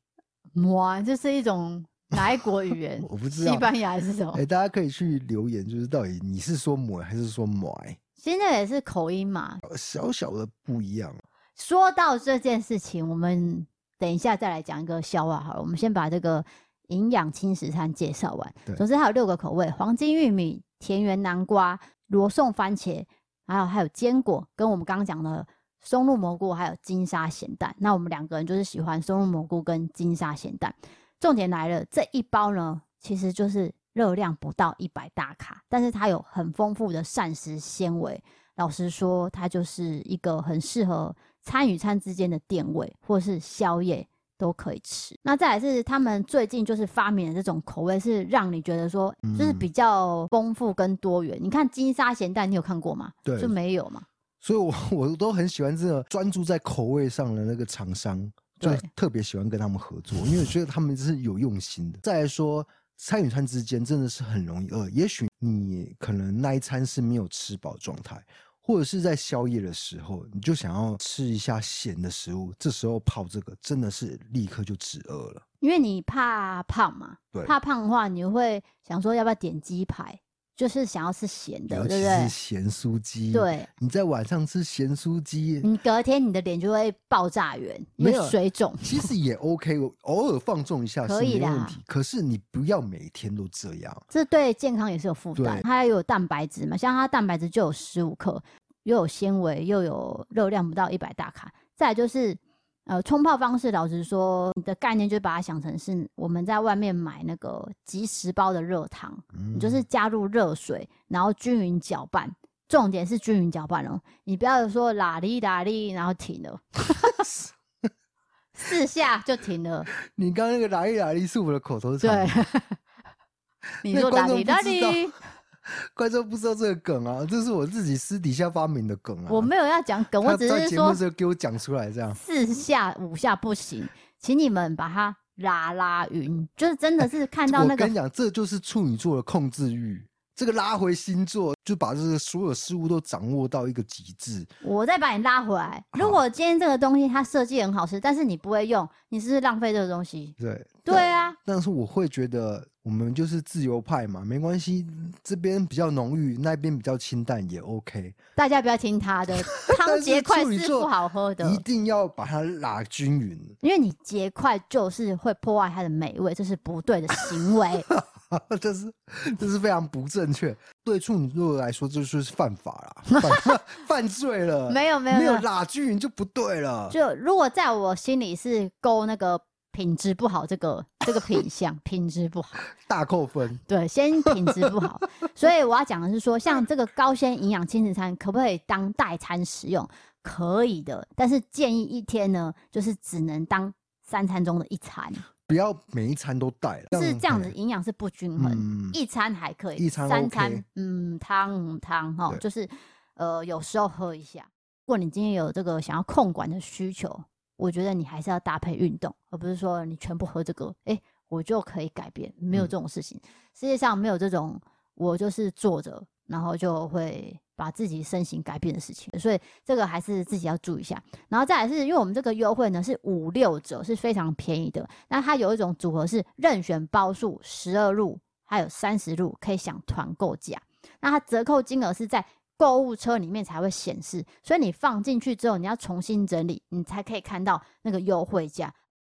梅”这是一种哪一国语言？我不知道，西班牙是什么？哎、欸，大家可以去留言，就是到底你是说“梅”还是说“梅”？现在也是口音嘛，小小的不一样。说到这件事情，我们等一下再来讲一个消化好了。我们先把这个营养轻食餐介绍完。总之，还有六个口味：黄金玉米、田园南瓜、罗宋番茄，还有还有坚果，跟我们刚刚讲的松露蘑菇，还有金沙咸蛋。那我们两个人就是喜欢松露蘑菇跟金沙咸蛋。重点来了，这一包呢，其实就是热量不到一百大卡，但是它有很丰富的膳食纤维。老实说，它就是一个很适合。餐与餐之间的垫位，或是宵夜都可以吃。那再来是他们最近就是发明的这种口味，是让你觉得说就是比较丰富跟多元。嗯、你看金沙咸蛋，你有看过吗？对，就没有嘛。所以我，我 我都很喜欢这个专注在口味上的那个厂商，就特别喜欢跟他们合作，因为我觉得他们是有用心的。再来说，餐与餐之间真的是很容易饿，也许你可能那一餐是没有吃饱状态。或者是在宵夜的时候，你就想要吃一下咸的食物，这时候泡这个真的是立刻就止饿了。因为你怕胖嘛，对，怕胖的话，你会想说要不要点鸡排，就是想要吃咸的，对不对？咸酥鸡，对，你在晚上吃咸酥鸡，你隔天你的脸就会爆炸圆，没有水肿。其实也 OK，偶尔放纵一下是没问题。可是你不要每天都这样，这对健康也是有负担。它还有蛋白质嘛，像它蛋白质就有十五克。又有纤维，又有热量不到一百大卡。再来就是，呃，冲泡方式，老实说，你的概念就是把它想成是我们在外面买那个即食包的热汤，嗯、你就是加入热水，然后均匀搅拌。重点是均匀搅拌哦，你不要说拉哩拉哩，然后停了，四下就停了。你刚刚那个拉哩拉哩是我的口头禅。对，你说拉哩拉哩。观众不知道这个梗啊，这是我自己私底下发明的梗啊。我没有要讲梗，我只是说节目给我讲出来这样。四下五下不行，请你们把它拉拉匀，就是真的是看到那个。我跟你讲，这就是处女座的控制欲。这个拉回星座，就把这个所有事物都掌握到一个极致。我再把你拉回来。如果今天这个东西它设计很好吃，但是你不会用，你是不是浪费这个东西？对，对啊。但是我会觉得，我们就是自由派嘛，没关系。这边比较浓郁，那边比较清淡也 OK。大家不要听他的，汤结块是不好喝的，一定要把它拉均匀。因为你结块就是会破坏它的美味，这是不对的行为。这是这是非常不正确，对处女座来说这就是犯法了，犯 犯罪了。没有没有没有拉均匀就不对了。就如果在我心里是勾那个品质不好这个这个品相，品质不好大扣分。对，先品质不好。所以我要讲的是说，像这个高纤营养轻食餐可不可以当代餐使用？可以的，但是建议一天呢，就是只能当三餐中的一餐。不要每一餐都带了，是这样子，营养是不均衡。嗯、一餐还可以，一餐 OK、三餐嗯汤汤哈，就是呃有时候喝一下。如果你今天有这个想要控管的需求，我觉得你还是要搭配运动，而不是说你全部喝这个，哎、欸，我就可以改变。没有这种事情，嗯、世界上没有这种，我就是坐着，然后就会。把自己身形改变的事情，所以这个还是自己要注意一下。然后再来是因为我们这个优惠呢是五六折，是非常便宜的。那它有一种组合是任选包数十二入，还有三十入可以享团购价。那它折扣金额是在购物车里面才会显示，所以你放进去之后，你要重新整理，你才可以看到那个优惠价。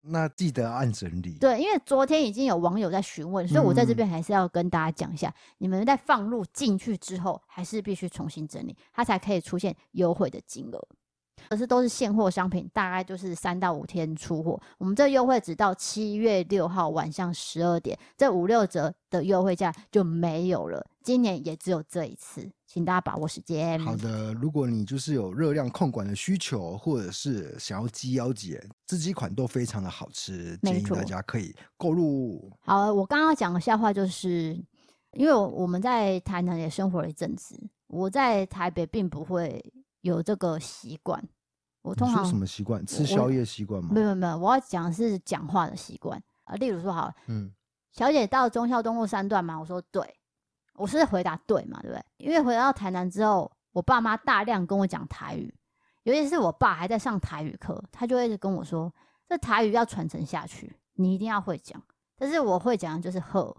那记得按整理。对，因为昨天已经有网友在询问，所以我在这边还是要跟大家讲一下，嗯、你们在放入进去之后，还是必须重新整理，它才可以出现优惠的金额。可是都是现货商品，大概就是三到五天出货。我们这优惠只到七月六号晚上十二点，这五六折的优惠价就没有了。今年也只有这一次，请大家把握时间。好的，如果你就是有热量控管的需求，或者是想要肌腰减，这几款都非常的好吃，建议大家可以购入。好，我刚刚讲的笑话就是，因为我们在台南也生活了一阵子，我在台北并不会有这个习惯。我通常什么习惯？吃宵夜习惯吗？没有没有，我要讲的是讲话的习惯啊。例如说，好，嗯，小姐到忠孝东路三段吗？我说对，我是回答对嘛，对不对？因为回到台南之后，我爸妈大量跟我讲台语，尤其是我爸还在上台语课，他就会一直跟我说，这台语要传承下去，你一定要会讲。但是我会讲的就是呵，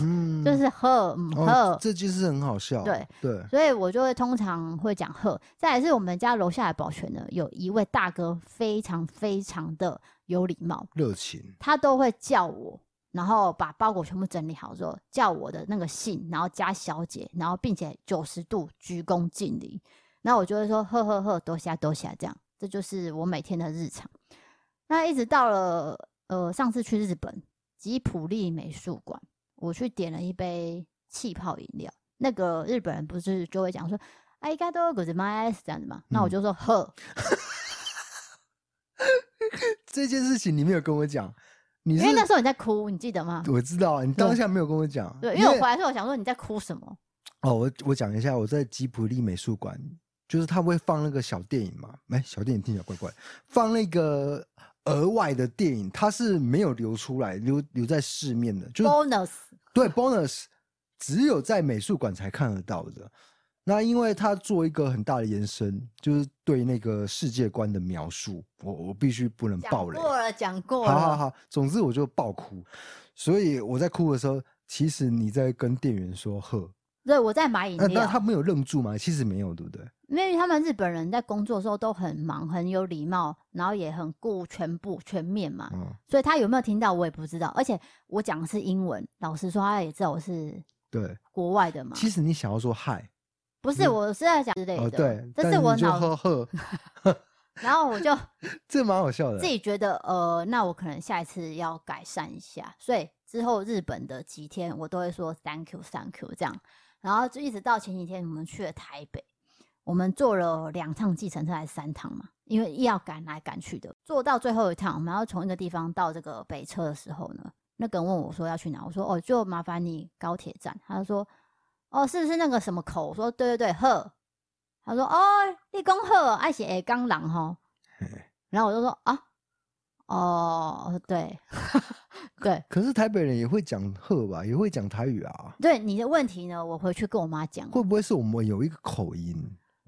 嗯，就是呵，嗯呵、哦，这句是很好笑，对对，所以我就会通常会讲呵。再来是我们家楼下的保全呢，有一位大哥非常非常的有礼貌、热情，他都会叫我。然后把包裹全部整理好之后，叫我的那个姓，然后加小姐，然后并且九十度鞠躬敬礼，那我就会说呵呵呵，多谢多谢，这样，这就是我每天的日常。那一直到了呃上次去日本吉普力美术馆，我去点了一杯气泡饮料，那个日本人不是就会讲说哎，应该都有个什么这样子嘛，那我就说呵。这件事情你没有跟我讲。因为那时候你在哭，你记得吗？我知道，你当下没有跟我讲。对，因为我回来的时候我想说你在哭什么？哦，我我讲一下，我在吉普力美术馆，就是他会放那个小电影嘛，哎，小电影听起来怪怪，放那个额外的电影，它是没有流出来，留留在市面的，就是 bonus，对 bonus，只有在美术馆才看得到的。那因为他做一个很大的延伸，就是对那个世界观的描述，我我必须不能爆雷。讲过了，讲过了。好好好，总之我就爆哭。所以我在哭的时候，其实你在跟店员说“呵”。对，我在买饮料。那他没有愣住吗？其实没有，对不对？因为他们日本人在工作的时候都很忙，很有礼貌，然后也很顾全部全面嘛。嗯。所以他有没有听到我也不知道。而且我讲的是英文，老实说他也知道我是对国外的嘛。其实你想要说“嗨”。不是，我是在讲之类的。哦、对，这是我脑。呵呵然后我就 这蛮好笑的。自己觉得，呃，那我可能下一次要改善一下。所以之后日本的几天，我都会说 thank you，thank you 这样。然后就一直到前几天，我们去了台北，我们坐了两趟计程车还是三趟嘛？因为要赶来赶去的。坐到最后一趟，我们要从一个地方到这个北车的时候呢，那个人问我说要去哪？我说哦，就麻烦你高铁站。他就说。哦，是不是那个什么口？我说对对对，鹤。他说哦，立功鹤，爱写诶，刚狼吼。然后我就说啊，哦，对，对。可是台北人也会讲鹤吧，也会讲台语啊。对你的问题呢，我回去跟我妈讲。会不会是我们有一个口音？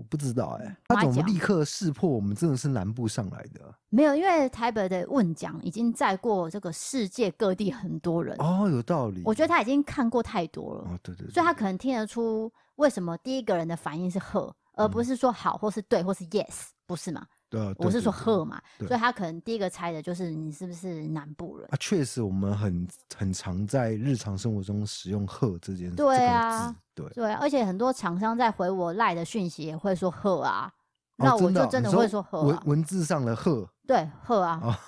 我不知道哎、欸，他怎么立刻识破我们真的是南部上来的？没有，因为台北的问奖已经载过这个世界各地很多人哦，有道理。我觉得他已经看过太多了哦，对对，对，所以他可能听得出为什么第一个人的反应是呵，而不是说好或是对或是 yes，不是吗？对，对，我是说鹤嘛，所以他可能第一个猜的就是你是不是南部人啊？确实，我们很很常在日常生活中使用“鹤”这件事。对啊，对对，而且很多厂商在回我赖的讯息也会说“鹤”啊，那我就真的会说“贺”啊。文文字上的“鹤”，对“鹤”啊，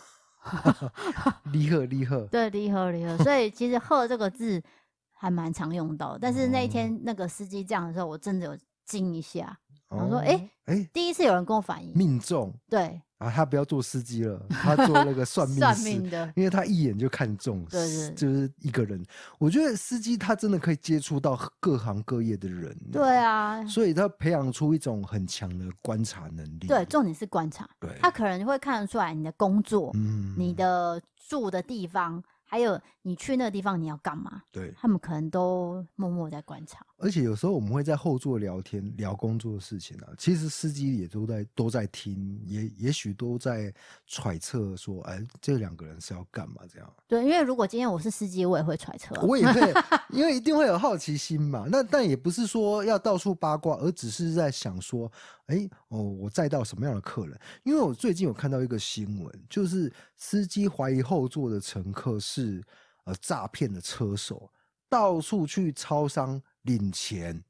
离鹤离鹤，对离鹤离鹤，所以其实“贺”这个字还蛮常用到。但是那一天那个司机这样的时候，我真的有惊一下。我说：“哎、欸、哎，欸、第一次有人跟我反映命中，对啊，他不要做司机了，他做那个算命算命的，因为他一眼就看中，对对，就是一个人。我觉得司机他真的可以接触到各行各业的人，对啊，所以他培养出一种很强的观察能力。对，重点是观察，对，他可能会看得出来你的工作，嗯，你的住的地方。”还有你去那个地方你要干嘛？对，他们可能都默默在观察。而且有时候我们会在后座聊天，聊工作的事情啊。其实司机也都在都在听，也也许都在揣测说，哎，这两个人是要干嘛？这样。对，因为如果今天我是司机，我也会揣测。我也会，因为一定会有好奇心嘛。那但也不是说要到处八卦，而只是在想说。哎哦，我载到什么样的客人？因为我最近有看到一个新闻，就是司机怀疑后座的乘客是呃诈骗的车手，到处去超商领钱，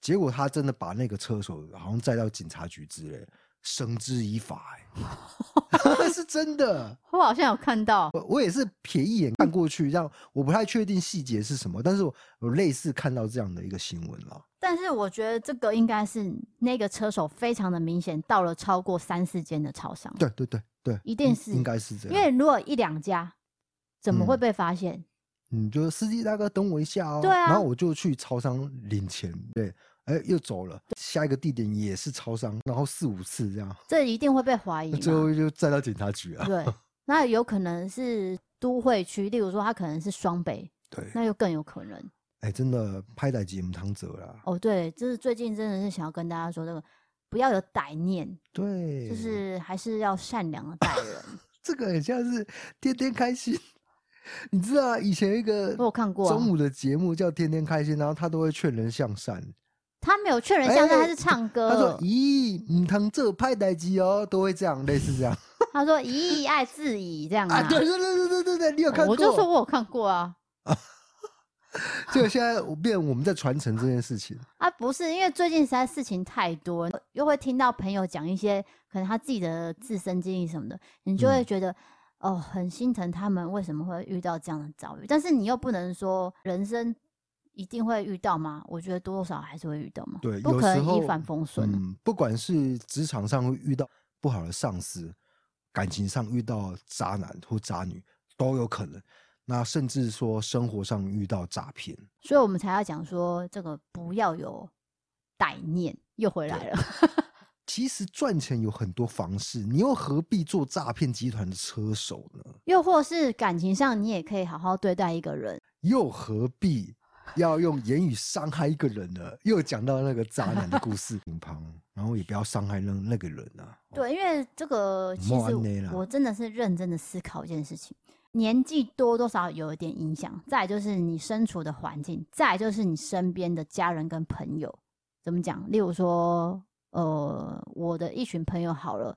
结果他真的把那个车手好像载到警察局之类，绳之以法。哎，是真的，我好像有看到，我我也是瞥一眼看过去，这样我不太确定细节是什么，但是我有类似看到这样的一个新闻了。但是我觉得这个应该是那个车手非常的明显到了超过三四间的超商。对对对对，一定是应该是这样。因为如果一两家，怎么会被发现？嗯，就是司机大哥等我一下哦。对啊。然后我就去超商领钱，对，哎，又走了。下一个地点也是超商，然后四五次这样。这一定会被怀疑。最后就再到警察局啊。对，那有可能是都会区，例如说他可能是双北，对，那又更有可能。哎、欸，真的拍歹节目汤泽啦。哦，对，就是最近真的是想要跟大家说这个，不要有歹念，对，就是还是要善良的待人。这个很像是天天开心，你知道以前一个我有看过中午的节目叫《天天开心》，然后他都会劝人向善。他没有劝人向善，欸、他是唱歌。他说：“咦，唔通这派代机哦，都会这样，类似这样。”他说：“咦，爱自己这样啊？”对对对对对对对，你有看过？我就说我有看过啊。就现在我变我们在传承这件事情啊，不是因为最近实在事情太多，又会听到朋友讲一些可能他自己的自身经历什么的，你就会觉得、嗯、哦，很心疼他们为什么会遇到这样的遭遇，但是你又不能说人生一定会遇到吗？我觉得多多少少还是会遇到嘛，对，不可能一帆风顺。嗯，不管是职场上会遇到不好的上司，感情上遇到渣男或渣女都有可能。那甚至说生活上遇到诈骗，所以我们才要讲说这个不要有歹念，又回来了。其实赚钱有很多方式，你又何必做诈骗集团的车手呢？又或是感情上，你也可以好好对待一个人，又何必要用言语伤害一个人呢？又讲到那个渣男的故事，旁，然后也不要伤害那那个人啊。对，因为这个其实我真的是认真的思考一件事情。年纪多多少有一点影响，再就是你身处的环境，再就是你身边的家人跟朋友，怎么讲？例如说，呃，我的一群朋友好了，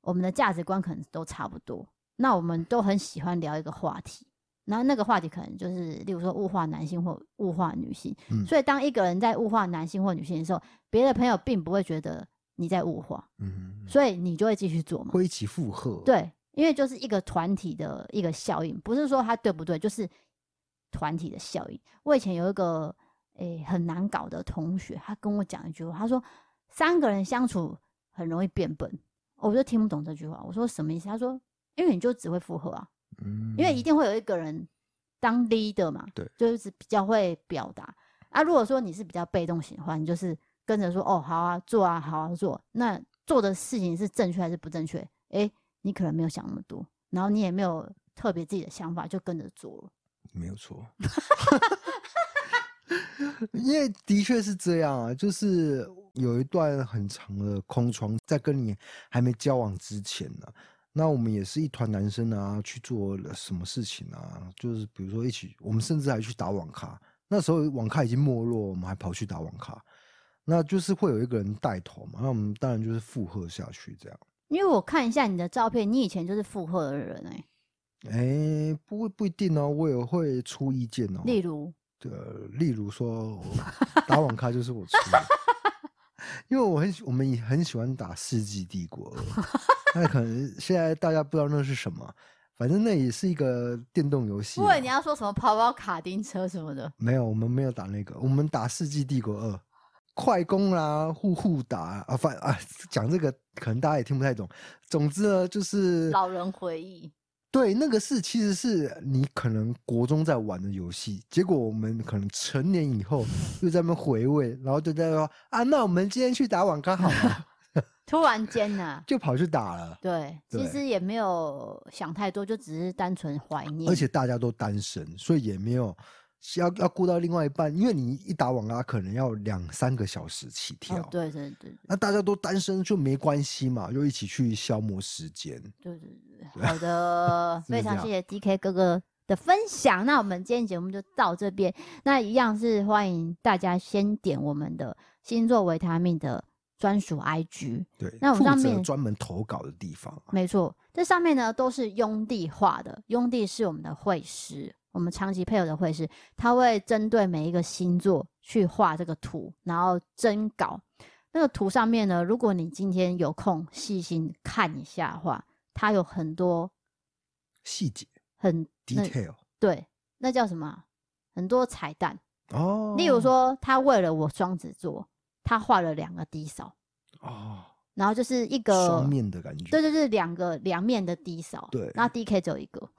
我们的价值观可能都差不多，那我们都很喜欢聊一个话题，然后那个话题可能就是，例如说物化男性或物化女性。嗯，所以当一个人在物化男性或女性的时候，别的朋友并不会觉得你在物化，嗯，所以你就会继续做嘛，会一起附和，对。因为就是一个团体的一个效应，不是说他对不对，就是团体的效应。我以前有一个诶、欸、很难搞的同学，他跟我讲一句话，他说三个人相处很容易变笨，我就听不懂这句话。我说什么意思？他说因为你就只会附和啊，嗯，因为一定会有一个人当 leader 嘛，对，就是比较会表达啊。如果说你是比较被动型的话，你就是跟着说哦，好啊，做啊，好啊，做。那做的事情是正确还是不正确？哎、欸你可能没有想那么多，然后你也没有特别自己的想法，就跟着做了。没有错，因为的确是这样啊，就是有一段很长的空窗，在跟你还没交往之前呢、啊，那我们也是一团男生啊，去做了什么事情啊？就是比如说一起，我们甚至还去打网咖。那时候网咖已经没落，我们还跑去打网咖，那就是会有一个人带头嘛，那我们当然就是附和下去这样。因为我看一下你的照片，你以前就是附和的人哎、欸，哎、欸，不不一定哦，我也会出意见哦。例如，对，例如说 打网咖就是我出，因为我很我们也很喜欢打《世纪帝国》，那可能现在大家不知道那是什么，反正那也是一个电动游戏。不会，你要说什么跑跑卡丁车什么的？没有，我们没有打那个，我们打《世纪帝国二》。快攻啊，互互打啊，反啊，讲这个可能大家也听不太懂。总之呢，就是老人回忆。对，那个是其实是你可能国中在玩的游戏，结果我们可能成年以后又在那回味，然后就在说啊，那我们今天去打网咖好吗。突然间呢，就跑去打了。对，其实也没有想太多，就只是单纯怀念。而且大家都单身，所以也没有。要要顾到另外一半，因为你一打网咖可能要两三个小时起跳。哦、对对对，那大家都单身就没关系嘛，就一起去消磨时间。对对对，好的，非常谢谢 DK 哥哥的分享。那我们今天节目就到这边，那一样是欢迎大家先点我们的星座维他命的专属 IG。对，那我们上面专门投稿的地方、啊。没错，这上面呢都是雍帝画的，雍帝是我们的会师。我们长期配合的会是，他会针对每一个星座去画这个图，然后征稿。那个图上面呢，如果你今天有空细心看一下的话，它有很多细节，很 detail。对，那叫什么？很多彩蛋哦。例如说，他为了我双子座，他画了两个低扫哦，然后就是一个双面的感觉。对对对，两个两面的低扫。对，那 DK 只有一个。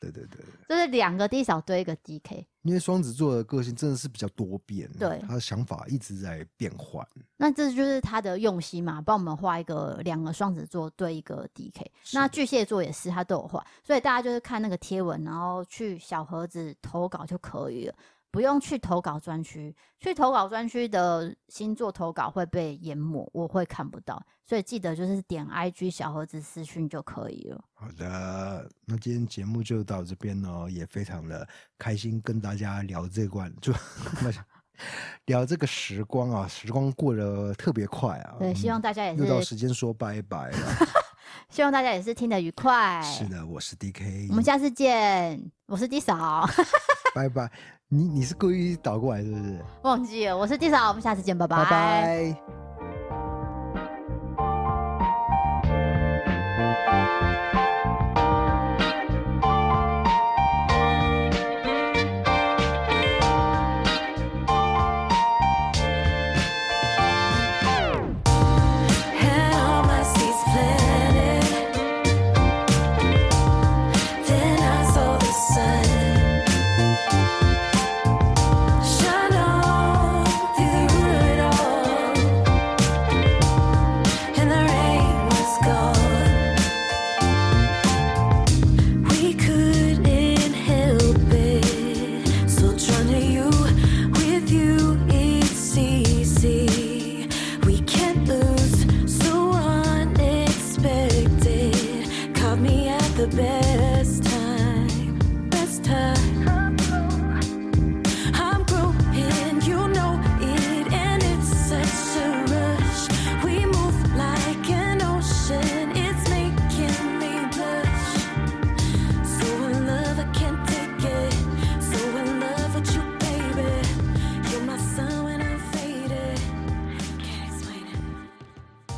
对对对，就是两个 D 少对一个 DK。因为双子座的个性真的是比较多变，对，他的想法一直在变换。那这就是他的用心嘛，帮我们画一个两个双子座对一个 DK。那巨蟹座也是，他都有画，所以大家就是看那个贴文，然后去小盒子投稿就可以了。不用去投稿专区，去投稿专区的星座投稿会被淹没，我会看不到，所以记得就是点 IG 小盒子私讯就可以了。好的，那今天节目就到这边呢，也非常的开心跟大家聊这关，就 聊这个时光啊，时光过得特别快啊。对，希望大家也是。又到时间说拜拜了，希望大家也是听得愉快。是的，我是 DK，我们下次见。我是 D 嫂，拜拜。你你是故意倒过来是不是？忘记了，我是地少，我们下次见，拜拜。拜拜。